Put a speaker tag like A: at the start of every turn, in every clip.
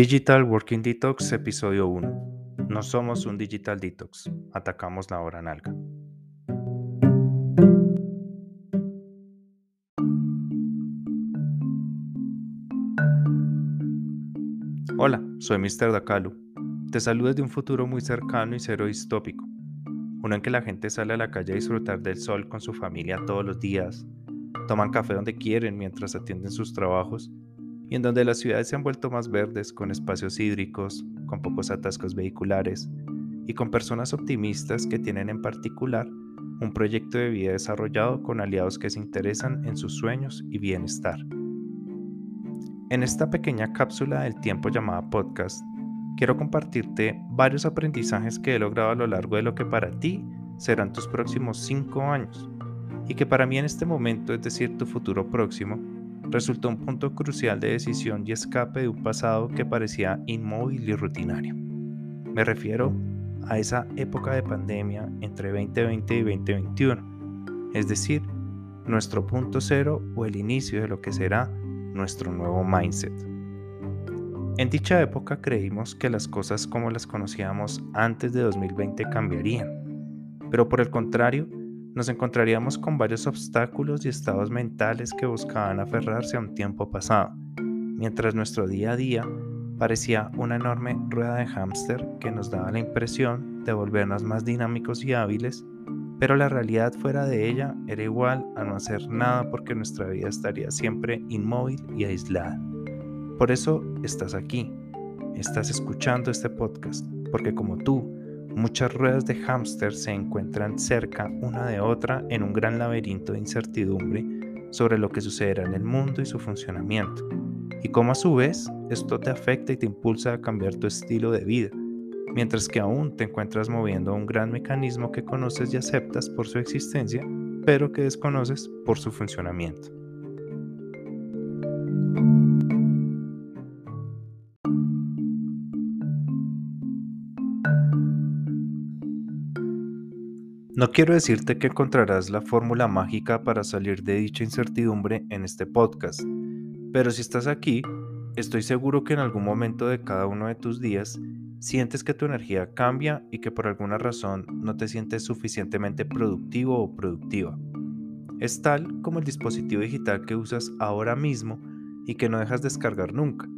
A: Digital Working Detox, episodio 1. No somos un Digital Detox, atacamos la hora nalga. Hola, soy Mr. Dakalu. Te saludo desde un futuro muy cercano y cero distópico. Uno en que la gente sale a la calle a disfrutar del sol con su familia todos los días, toman café donde quieren mientras atienden sus trabajos y en donde las ciudades se han vuelto más verdes con espacios hídricos, con pocos atascos vehiculares y con personas optimistas que tienen en particular un proyecto de vida desarrollado con aliados que se interesan en sus sueños y bienestar. En esta pequeña cápsula del tiempo llamada podcast, quiero compartirte varios aprendizajes que he logrado a lo largo de lo que para ti serán tus próximos cinco años y que para mí en este momento, es decir, tu futuro próximo, resultó un punto crucial de decisión y escape de un pasado que parecía inmóvil y rutinario. Me refiero a esa época de pandemia entre 2020 y 2021, es decir, nuestro punto cero o el inicio de lo que será nuestro nuevo mindset. En dicha época creímos que las cosas como las conocíamos antes de 2020 cambiarían, pero por el contrario, nos encontraríamos con varios obstáculos y estados mentales que buscaban aferrarse a un tiempo pasado, mientras nuestro día a día parecía una enorme rueda de hámster que nos daba la impresión de volvernos más dinámicos y hábiles, pero la realidad fuera de ella era igual a no hacer nada porque nuestra vida estaría siempre inmóvil y aislada. Por eso estás aquí, estás escuchando este podcast, porque como tú, Muchas ruedas de hámster se encuentran cerca una de otra en un gran laberinto de incertidumbre sobre lo que sucederá en el mundo y su funcionamiento, y cómo a su vez esto te afecta y te impulsa a cambiar tu estilo de vida, mientras que aún te encuentras moviendo un gran mecanismo que conoces y aceptas por su existencia, pero que desconoces por su funcionamiento. No quiero decirte que encontrarás la fórmula mágica para salir de dicha incertidumbre en este podcast, pero si estás aquí, estoy seguro que en algún momento de cada uno de tus días sientes que tu energía cambia y que por alguna razón no te sientes suficientemente productivo o productiva. Es tal como el dispositivo digital que usas ahora mismo y que no dejas descargar nunca,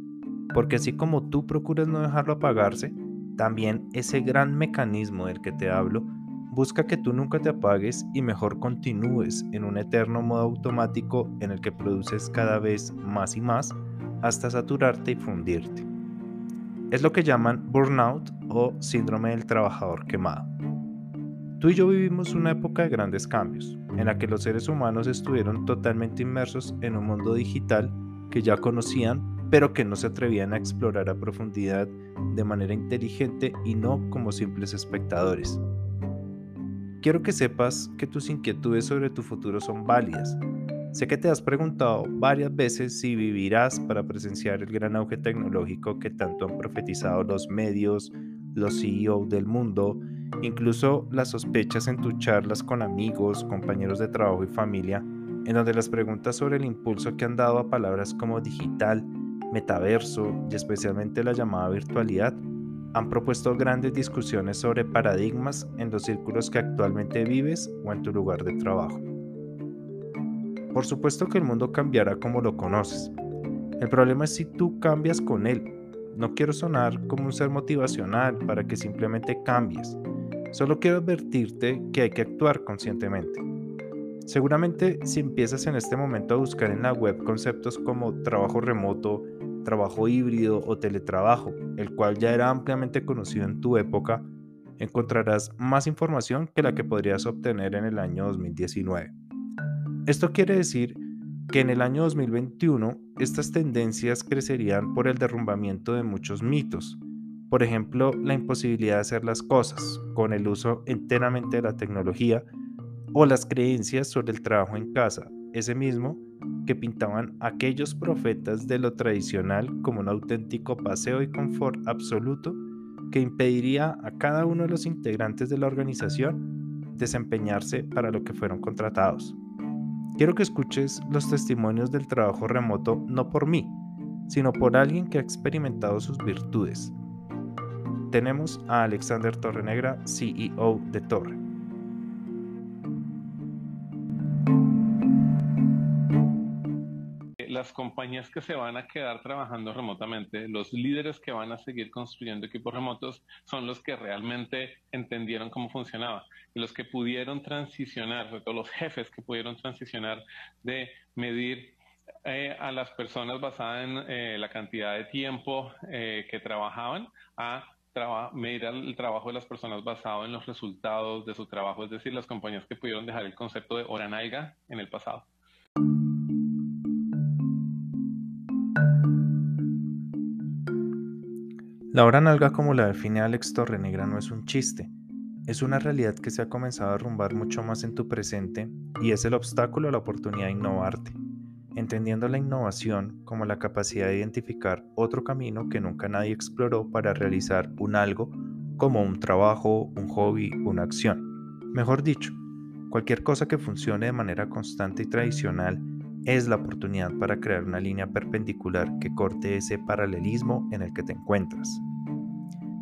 A: porque así como tú procuras no dejarlo apagarse, también ese gran mecanismo del que te hablo Busca que tú nunca te apagues y mejor continúes en un eterno modo automático en el que produces cada vez más y más hasta saturarte y fundirte. Es lo que llaman burnout o síndrome del trabajador quemado. Tú y yo vivimos una época de grandes cambios, en la que los seres humanos estuvieron totalmente inmersos en un mundo digital que ya conocían, pero que no se atrevían a explorar a profundidad de manera inteligente y no como simples espectadores. Quiero que sepas que tus inquietudes sobre tu futuro son válidas. Sé que te has preguntado varias veces si vivirás para presenciar el gran auge tecnológico que tanto han profetizado los medios, los CEO del mundo, incluso las sospechas en tus charlas con amigos, compañeros de trabajo y familia, en donde las preguntas sobre el impulso que han dado a palabras como digital, metaverso y especialmente la llamada virtualidad han propuesto grandes discusiones sobre paradigmas en los círculos que actualmente vives o en tu lugar de trabajo. Por supuesto que el mundo cambiará como lo conoces. El problema es si tú cambias con él. No quiero sonar como un ser motivacional para que simplemente cambies. Solo quiero advertirte que hay que actuar conscientemente. Seguramente si empiezas en este momento a buscar en la web conceptos como trabajo remoto, trabajo híbrido o teletrabajo, el cual ya era ampliamente conocido en tu época, encontrarás más información que la que podrías obtener en el año 2019. Esto quiere decir que en el año 2021 estas tendencias crecerían por el derrumbamiento de muchos mitos, por ejemplo, la imposibilidad de hacer las cosas con el uso enteramente de la tecnología o las creencias sobre el trabajo en casa, ese mismo que pintaban aquellos profetas de lo tradicional como un auténtico paseo y confort absoluto que impediría a cada uno de los integrantes de la organización desempeñarse para lo que fueron contratados. Quiero que escuches los testimonios del trabajo remoto no por mí, sino por alguien que ha experimentado sus virtudes. Tenemos a Alexander Torrenegra, CEO de Torre.
B: Las compañías que se van a quedar trabajando remotamente, los líderes que van a seguir construyendo equipos remotos, son los que realmente entendieron cómo funcionaba y los que pudieron transicionar, sobre los jefes que pudieron transicionar de medir eh, a las personas basada en eh, la cantidad de tiempo eh, que trabajaban a medir el trabajo de las personas basado en los resultados de su trabajo, es decir, las compañías que pudieron dejar el concepto de hora nalga en el pasado.
A: La hora nalga como la define Alex Torrenegra no es un chiste, es una realidad que se ha comenzado a rumbar mucho más en tu presente y es el obstáculo a la oportunidad de innovarte, entendiendo la innovación como la capacidad de identificar otro camino que nunca nadie exploró para realizar un algo como un trabajo, un hobby, una acción. Mejor dicho, cualquier cosa que funcione de manera constante y tradicional es la oportunidad para crear una línea perpendicular que corte ese paralelismo en el que te encuentras.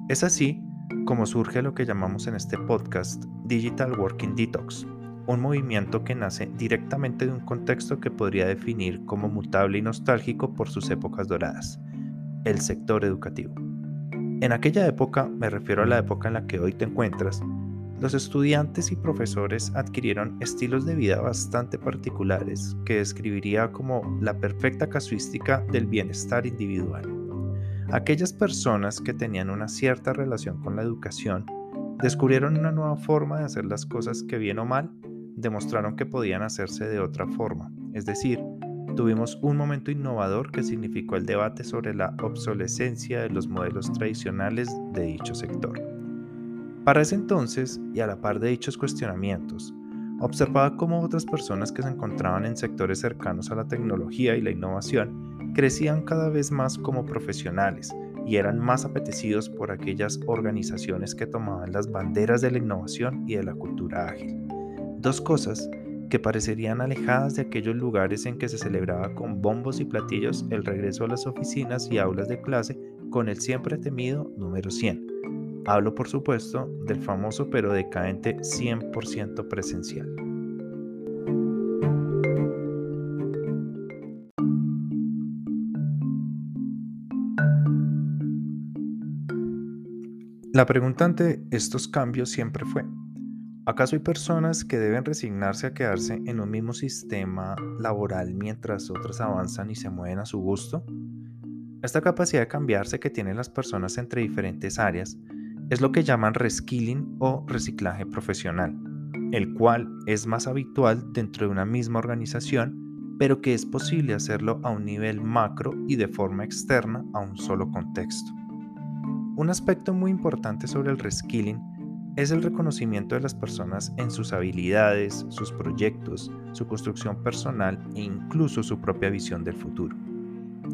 A: Es así como surge lo que llamamos en este podcast Digital Working Detox, un movimiento que nace directamente de un contexto que podría definir como mutable y nostálgico por sus épocas doradas, el sector educativo. En aquella época, me refiero a la época en la que hoy te encuentras, los estudiantes y profesores adquirieron estilos de vida bastante particulares que describiría como la perfecta casuística del bienestar individual. Aquellas personas que tenían una cierta relación con la educación descubrieron una nueva forma de hacer las cosas que bien o mal demostraron que podían hacerse de otra forma. Es decir, tuvimos un momento innovador que significó el debate sobre la obsolescencia de los modelos tradicionales de dicho sector. Para ese entonces, y a la par de dichos cuestionamientos, observaba cómo otras personas que se encontraban en sectores cercanos a la tecnología y la innovación crecían cada vez más como profesionales y eran más apetecidos por aquellas organizaciones que tomaban las banderas de la innovación y de la cultura ágil. Dos cosas que parecerían alejadas de aquellos lugares en que se celebraba con bombos y platillos el regreso a las oficinas y aulas de clase con el siempre temido número 100 Hablo, por supuesto, del famoso pero decadente 100% presencial. La pregunta ante estos cambios siempre fue, ¿acaso hay personas que deben resignarse a quedarse en un mismo sistema laboral mientras otras avanzan y se mueven a su gusto? Esta capacidad de cambiarse que tienen las personas entre diferentes áreas es lo que llaman reskilling o reciclaje profesional, el cual es más habitual dentro de una misma organización, pero que es posible hacerlo a un nivel macro y de forma externa a un solo contexto. Un aspecto muy importante sobre el reskilling es el reconocimiento de las personas en sus habilidades, sus proyectos, su construcción personal e incluso su propia visión del futuro.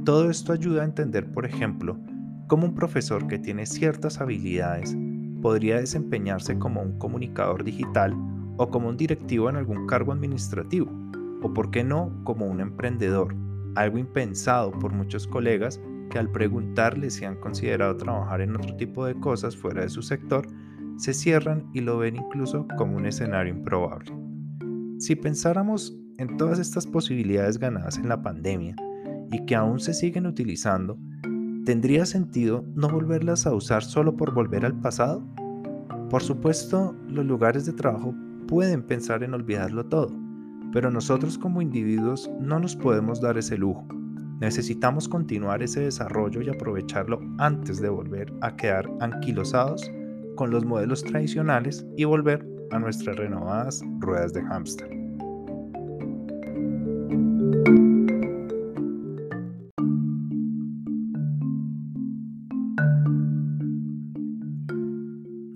A: Todo esto ayuda a entender, por ejemplo, cómo un profesor que tiene ciertas habilidades podría desempeñarse como un comunicador digital o como un directivo en algún cargo administrativo, o por qué no como un emprendedor, algo impensado por muchos colegas que al preguntarle si han considerado trabajar en otro tipo de cosas fuera de su sector, se cierran y lo ven incluso como un escenario improbable. Si pensáramos en todas estas posibilidades ganadas en la pandemia y que aún se siguen utilizando, ¿tendría sentido no volverlas a usar solo por volver al pasado? Por supuesto, los lugares de trabajo pueden pensar en olvidarlo todo, pero nosotros como individuos no nos podemos dar ese lujo. Necesitamos continuar ese desarrollo y aprovecharlo antes de volver a quedar anquilosados con los modelos tradicionales y volver a nuestras renovadas ruedas de hámster.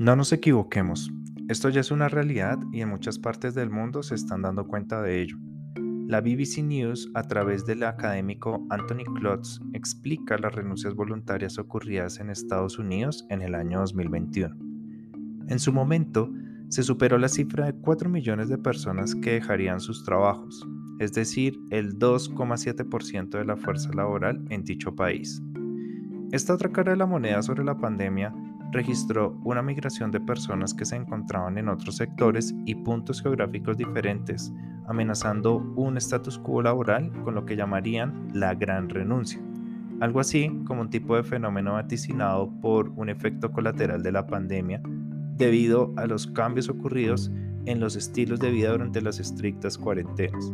A: No nos equivoquemos, esto ya es una realidad y en muchas partes del mundo se están dando cuenta de ello. La BBC News, a través del académico Anthony Klotz, explica las renuncias voluntarias ocurridas en Estados Unidos en el año 2021. En su momento, se superó la cifra de 4 millones de personas que dejarían sus trabajos. es decir, el 2,7% de la fuerza laboral en dicho país. Esta otra cara de la moneda sobre la pandemia registró una migración de personas que se encontraban en otros sectores y puntos geográficos diferentes, amenazando un status quo laboral con lo que llamarían la gran renuncia, algo así como un tipo de fenómeno vaticinado por un efecto colateral de la pandemia debido a los cambios ocurridos en los estilos de vida durante las estrictas cuarentenas.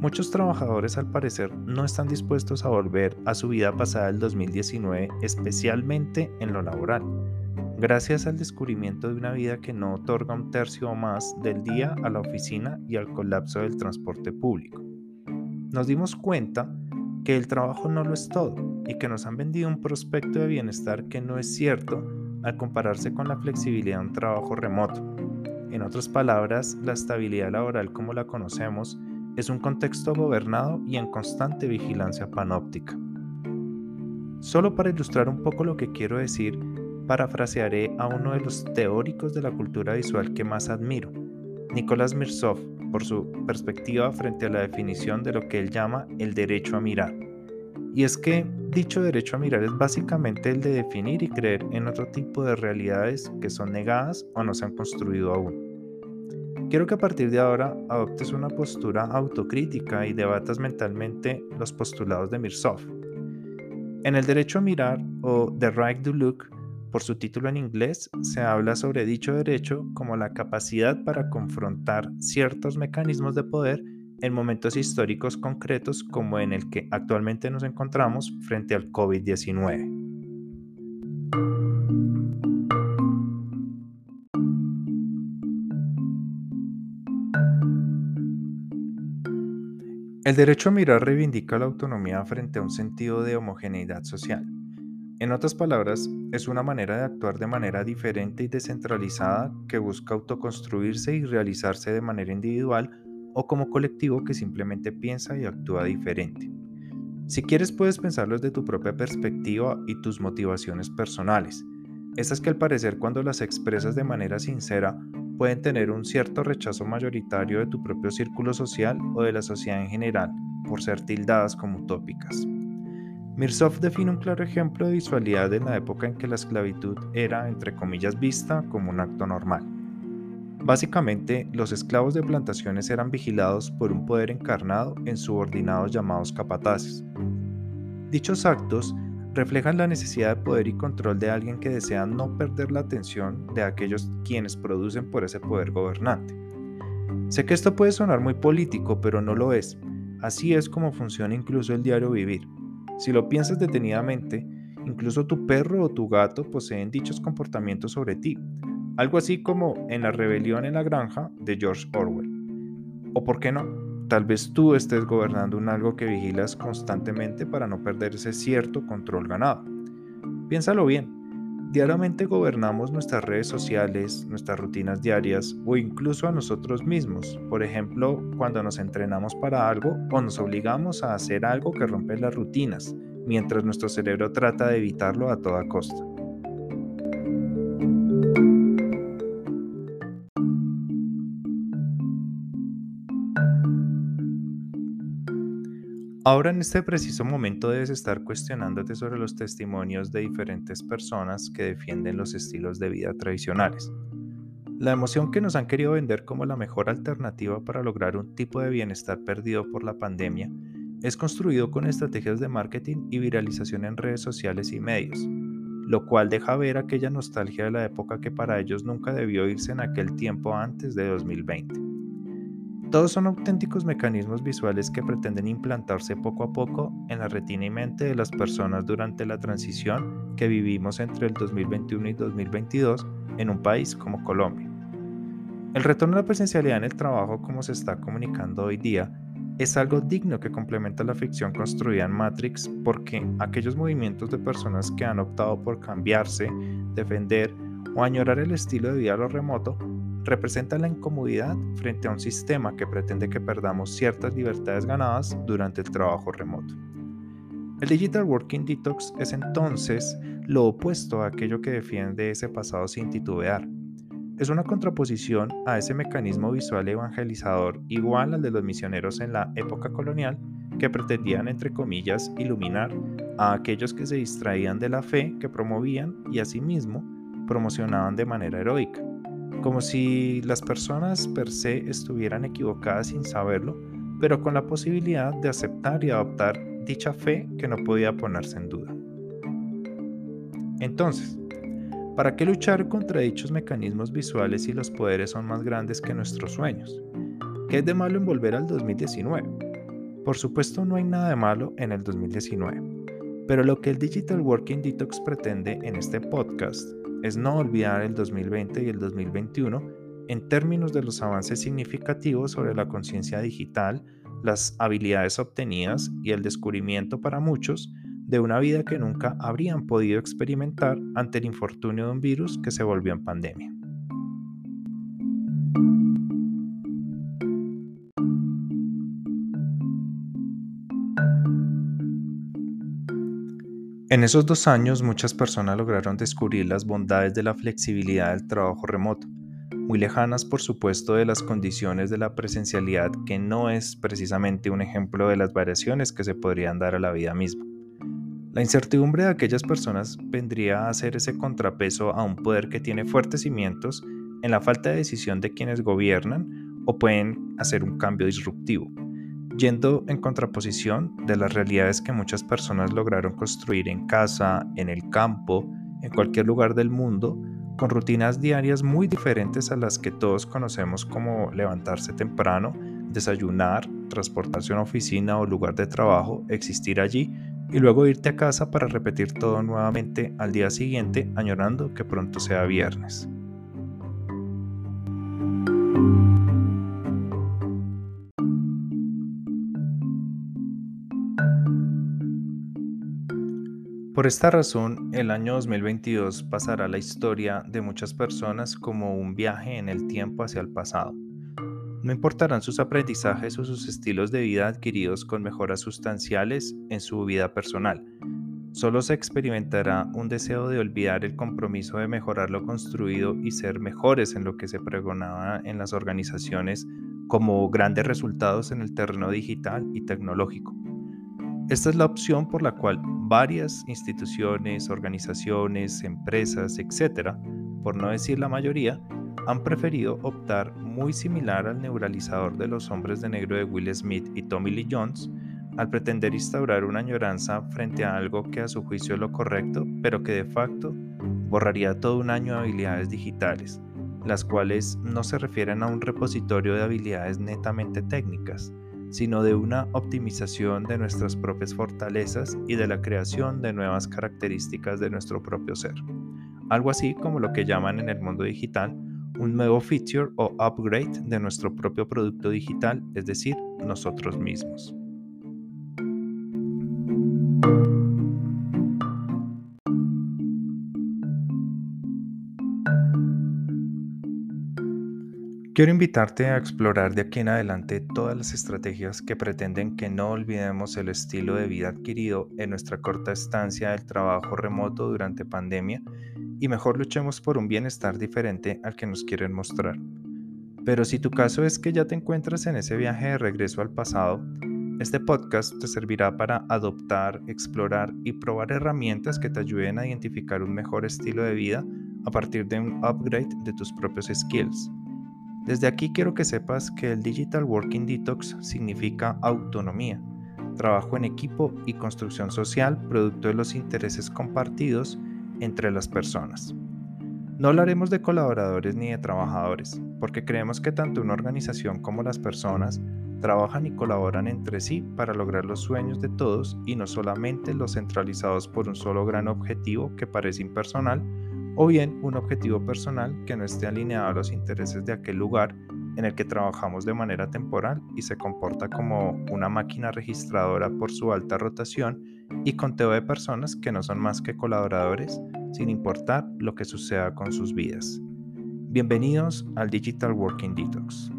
A: Muchos trabajadores al parecer no están dispuestos a volver a su vida pasada del 2019, especialmente en lo laboral, gracias al descubrimiento de una vida que no otorga un tercio o más del día a la oficina y al colapso del transporte público. Nos dimos cuenta que el trabajo no lo es todo y que nos han vendido un prospecto de bienestar que no es cierto al compararse con la flexibilidad de un trabajo remoto. En otras palabras, la estabilidad laboral como la conocemos es un contexto gobernado y en constante vigilancia panóptica. Solo para ilustrar un poco lo que quiero decir, parafrasearé a uno de los teóricos de la cultura visual que más admiro, Nicolás Mirsov, por su perspectiva frente a la definición de lo que él llama el derecho a mirar. Y es que dicho derecho a mirar es básicamente el de definir y creer en otro tipo de realidades que son negadas o no se han construido aún. Quiero que a partir de ahora adoptes una postura autocrítica y debatas mentalmente los postulados de Mirsov. En el derecho a mirar o The Right to Look, por su título en inglés, se habla sobre dicho derecho como la capacidad para confrontar ciertos mecanismos de poder en momentos históricos concretos como en el que actualmente nos encontramos frente al COVID-19. El derecho a mirar reivindica la autonomía frente a un sentido de homogeneidad social. En otras palabras, es una manera de actuar de manera diferente y descentralizada que busca autoconstruirse y realizarse de manera individual o como colectivo que simplemente piensa y actúa diferente. Si quieres puedes pensarlo desde tu propia perspectiva y tus motivaciones personales, esas que al parecer cuando las expresas de manera sincera pueden tener un cierto rechazo mayoritario de tu propio círculo social o de la sociedad en general, por ser tildadas como utópicas. Mirsov define un claro ejemplo de visualidad en la época en que la esclavitud era, entre comillas, vista como un acto normal. Básicamente, los esclavos de plantaciones eran vigilados por un poder encarnado en subordinados llamados capataces. Dichos actos reflejan la necesidad de poder y control de alguien que desea no perder la atención de aquellos quienes producen por ese poder gobernante. Sé que esto puede sonar muy político, pero no lo es. Así es como funciona incluso el diario vivir. Si lo piensas detenidamente, incluso tu perro o tu gato poseen dichos comportamientos sobre ti, algo así como en la rebelión en la granja de George Orwell. ¿O por qué no? Tal vez tú estés gobernando un algo que vigilas constantemente para no perder ese cierto control ganado. Piénsalo bien. Diariamente gobernamos nuestras redes sociales, nuestras rutinas diarias o incluso a nosotros mismos. Por ejemplo, cuando nos entrenamos para algo o nos obligamos a hacer algo que rompe las rutinas, mientras nuestro cerebro trata de evitarlo a toda costa. Ahora en este preciso momento debes estar cuestionándote sobre los testimonios de diferentes personas que defienden los estilos de vida tradicionales. La emoción que nos han querido vender como la mejor alternativa para lograr un tipo de bienestar perdido por la pandemia es construido con estrategias de marketing y viralización en redes sociales y medios, lo cual deja ver aquella nostalgia de la época que para ellos nunca debió irse en aquel tiempo antes de 2020. Todos son auténticos mecanismos visuales que pretenden implantarse poco a poco en la retina y mente de las personas durante la transición que vivimos entre el 2021 y 2022 en un país como Colombia. El retorno a la presencialidad en el trabajo como se está comunicando hoy día es algo digno que complementa la ficción construida en Matrix porque aquellos movimientos de personas que han optado por cambiarse, defender o añorar el estilo de vida a lo remoto representa la incomodidad frente a un sistema que pretende que perdamos ciertas libertades ganadas durante el trabajo remoto. El Digital Working Detox es entonces lo opuesto a aquello que defiende ese pasado sin titubear. es una contraposición a ese mecanismo visual evangelizador igual al de los misioneros en la época colonial que pretendían, entre comillas, iluminar a aquellos que se distraían de la fe que promovían y asimismo promocionaban de manera heroica, como si las personas per se estuvieran equivocadas sin saberlo, pero con la posibilidad de aceptar y adoptar dicha fe que no podía ponerse en duda. Entonces, ¿para qué luchar contra dichos mecanismos visuales si los poderes son más grandes que nuestros sueños? ¿Qué es de malo en volver al 2019? Por supuesto no hay nada de malo en el 2019, pero lo que el Digital Working Detox pretende en este podcast es no olvidar el 2020 y el 2021 en términos de los avances significativos sobre la conciencia digital, las habilidades obtenidas y el descubrimiento para muchos de una vida que nunca habrían podido experimentar ante el infortunio de un virus que se volvió en pandemia. En esos dos años muchas personas lograron descubrir las bondades de la flexibilidad del trabajo remoto, muy lejanas por supuesto de las condiciones de la presencialidad que no es precisamente un ejemplo de las variaciones que se podrían dar a la vida misma. La incertidumbre de aquellas personas vendría a ser ese contrapeso a un poder que tiene fuertes cimientos en la falta de decisión de quienes gobiernan o pueden hacer un cambio disruptivo, yendo en contraposición de las realidades que muchas personas lograron construir en casa, en el campo, en cualquier lugar del mundo, con rutinas diarias muy diferentes a las que todos conocemos como levantarse temprano, desayunar, transportarse a una oficina o lugar de trabajo, existir allí y luego irte a casa para repetir todo nuevamente al día siguiente, añorando que pronto sea viernes. Por esta razón, el año 2022 pasará a la historia de muchas personas como un viaje en el tiempo hacia el pasado no importarán sus aprendizajes o sus estilos de vida adquiridos con mejoras sustanciales en su vida personal. Solo se experimentará un deseo de olvidar el compromiso de mejorar lo construido y ser mejores en lo que se pregonaba en las organizaciones como grandes resultados en el terreno digital y tecnológico. Esta es la opción por la cual varias instituciones, organizaciones, empresas, etcétera, por no decir la mayoría, han preferido optar muy similar al neuralizador de los hombres de negro de Will Smith y Tommy Lee Jones, al pretender instaurar una añoranza frente a algo que a su juicio es lo correcto, pero que de facto borraría todo un año de habilidades digitales, las cuales no se refieren a un repositorio de habilidades netamente técnicas, sino de una optimización de nuestras propias fortalezas y de la creación de nuevas características de nuestro propio ser. Algo así como lo que llaman en el mundo digital un nuevo feature o upgrade de nuestro propio producto digital, es decir, nosotros mismos. Quiero invitarte a explorar de aquí en adelante todas las estrategias que pretenden que no olvidemos el estilo de vida adquirido en nuestra corta estancia del trabajo remoto durante pandemia y mejor luchemos por un bienestar diferente al que nos quieren mostrar. Pero si tu caso es que ya te encuentras en ese viaje de regreso al pasado, este podcast te servirá para adoptar, explorar y probar herramientas que te ayuden a identificar un mejor estilo de vida a partir de un upgrade de tus propios skills. Desde aquí quiero que sepas que el Digital Working Detox significa autonomía, trabajo en equipo y construcción social producto de los intereses compartidos entre las personas. No hablaremos de colaboradores ni de trabajadores, porque creemos que tanto una organización como las personas trabajan y colaboran entre sí para lograr los sueños de todos y no solamente los centralizados por un solo gran objetivo que parece impersonal o bien un objetivo personal que no esté alineado a los intereses de aquel lugar en el que trabajamos de manera temporal y se comporta como una máquina registradora por su alta rotación y conteo de personas que no son más que colaboradores sin importar lo que suceda con sus vidas. Bienvenidos al Digital Working Detox.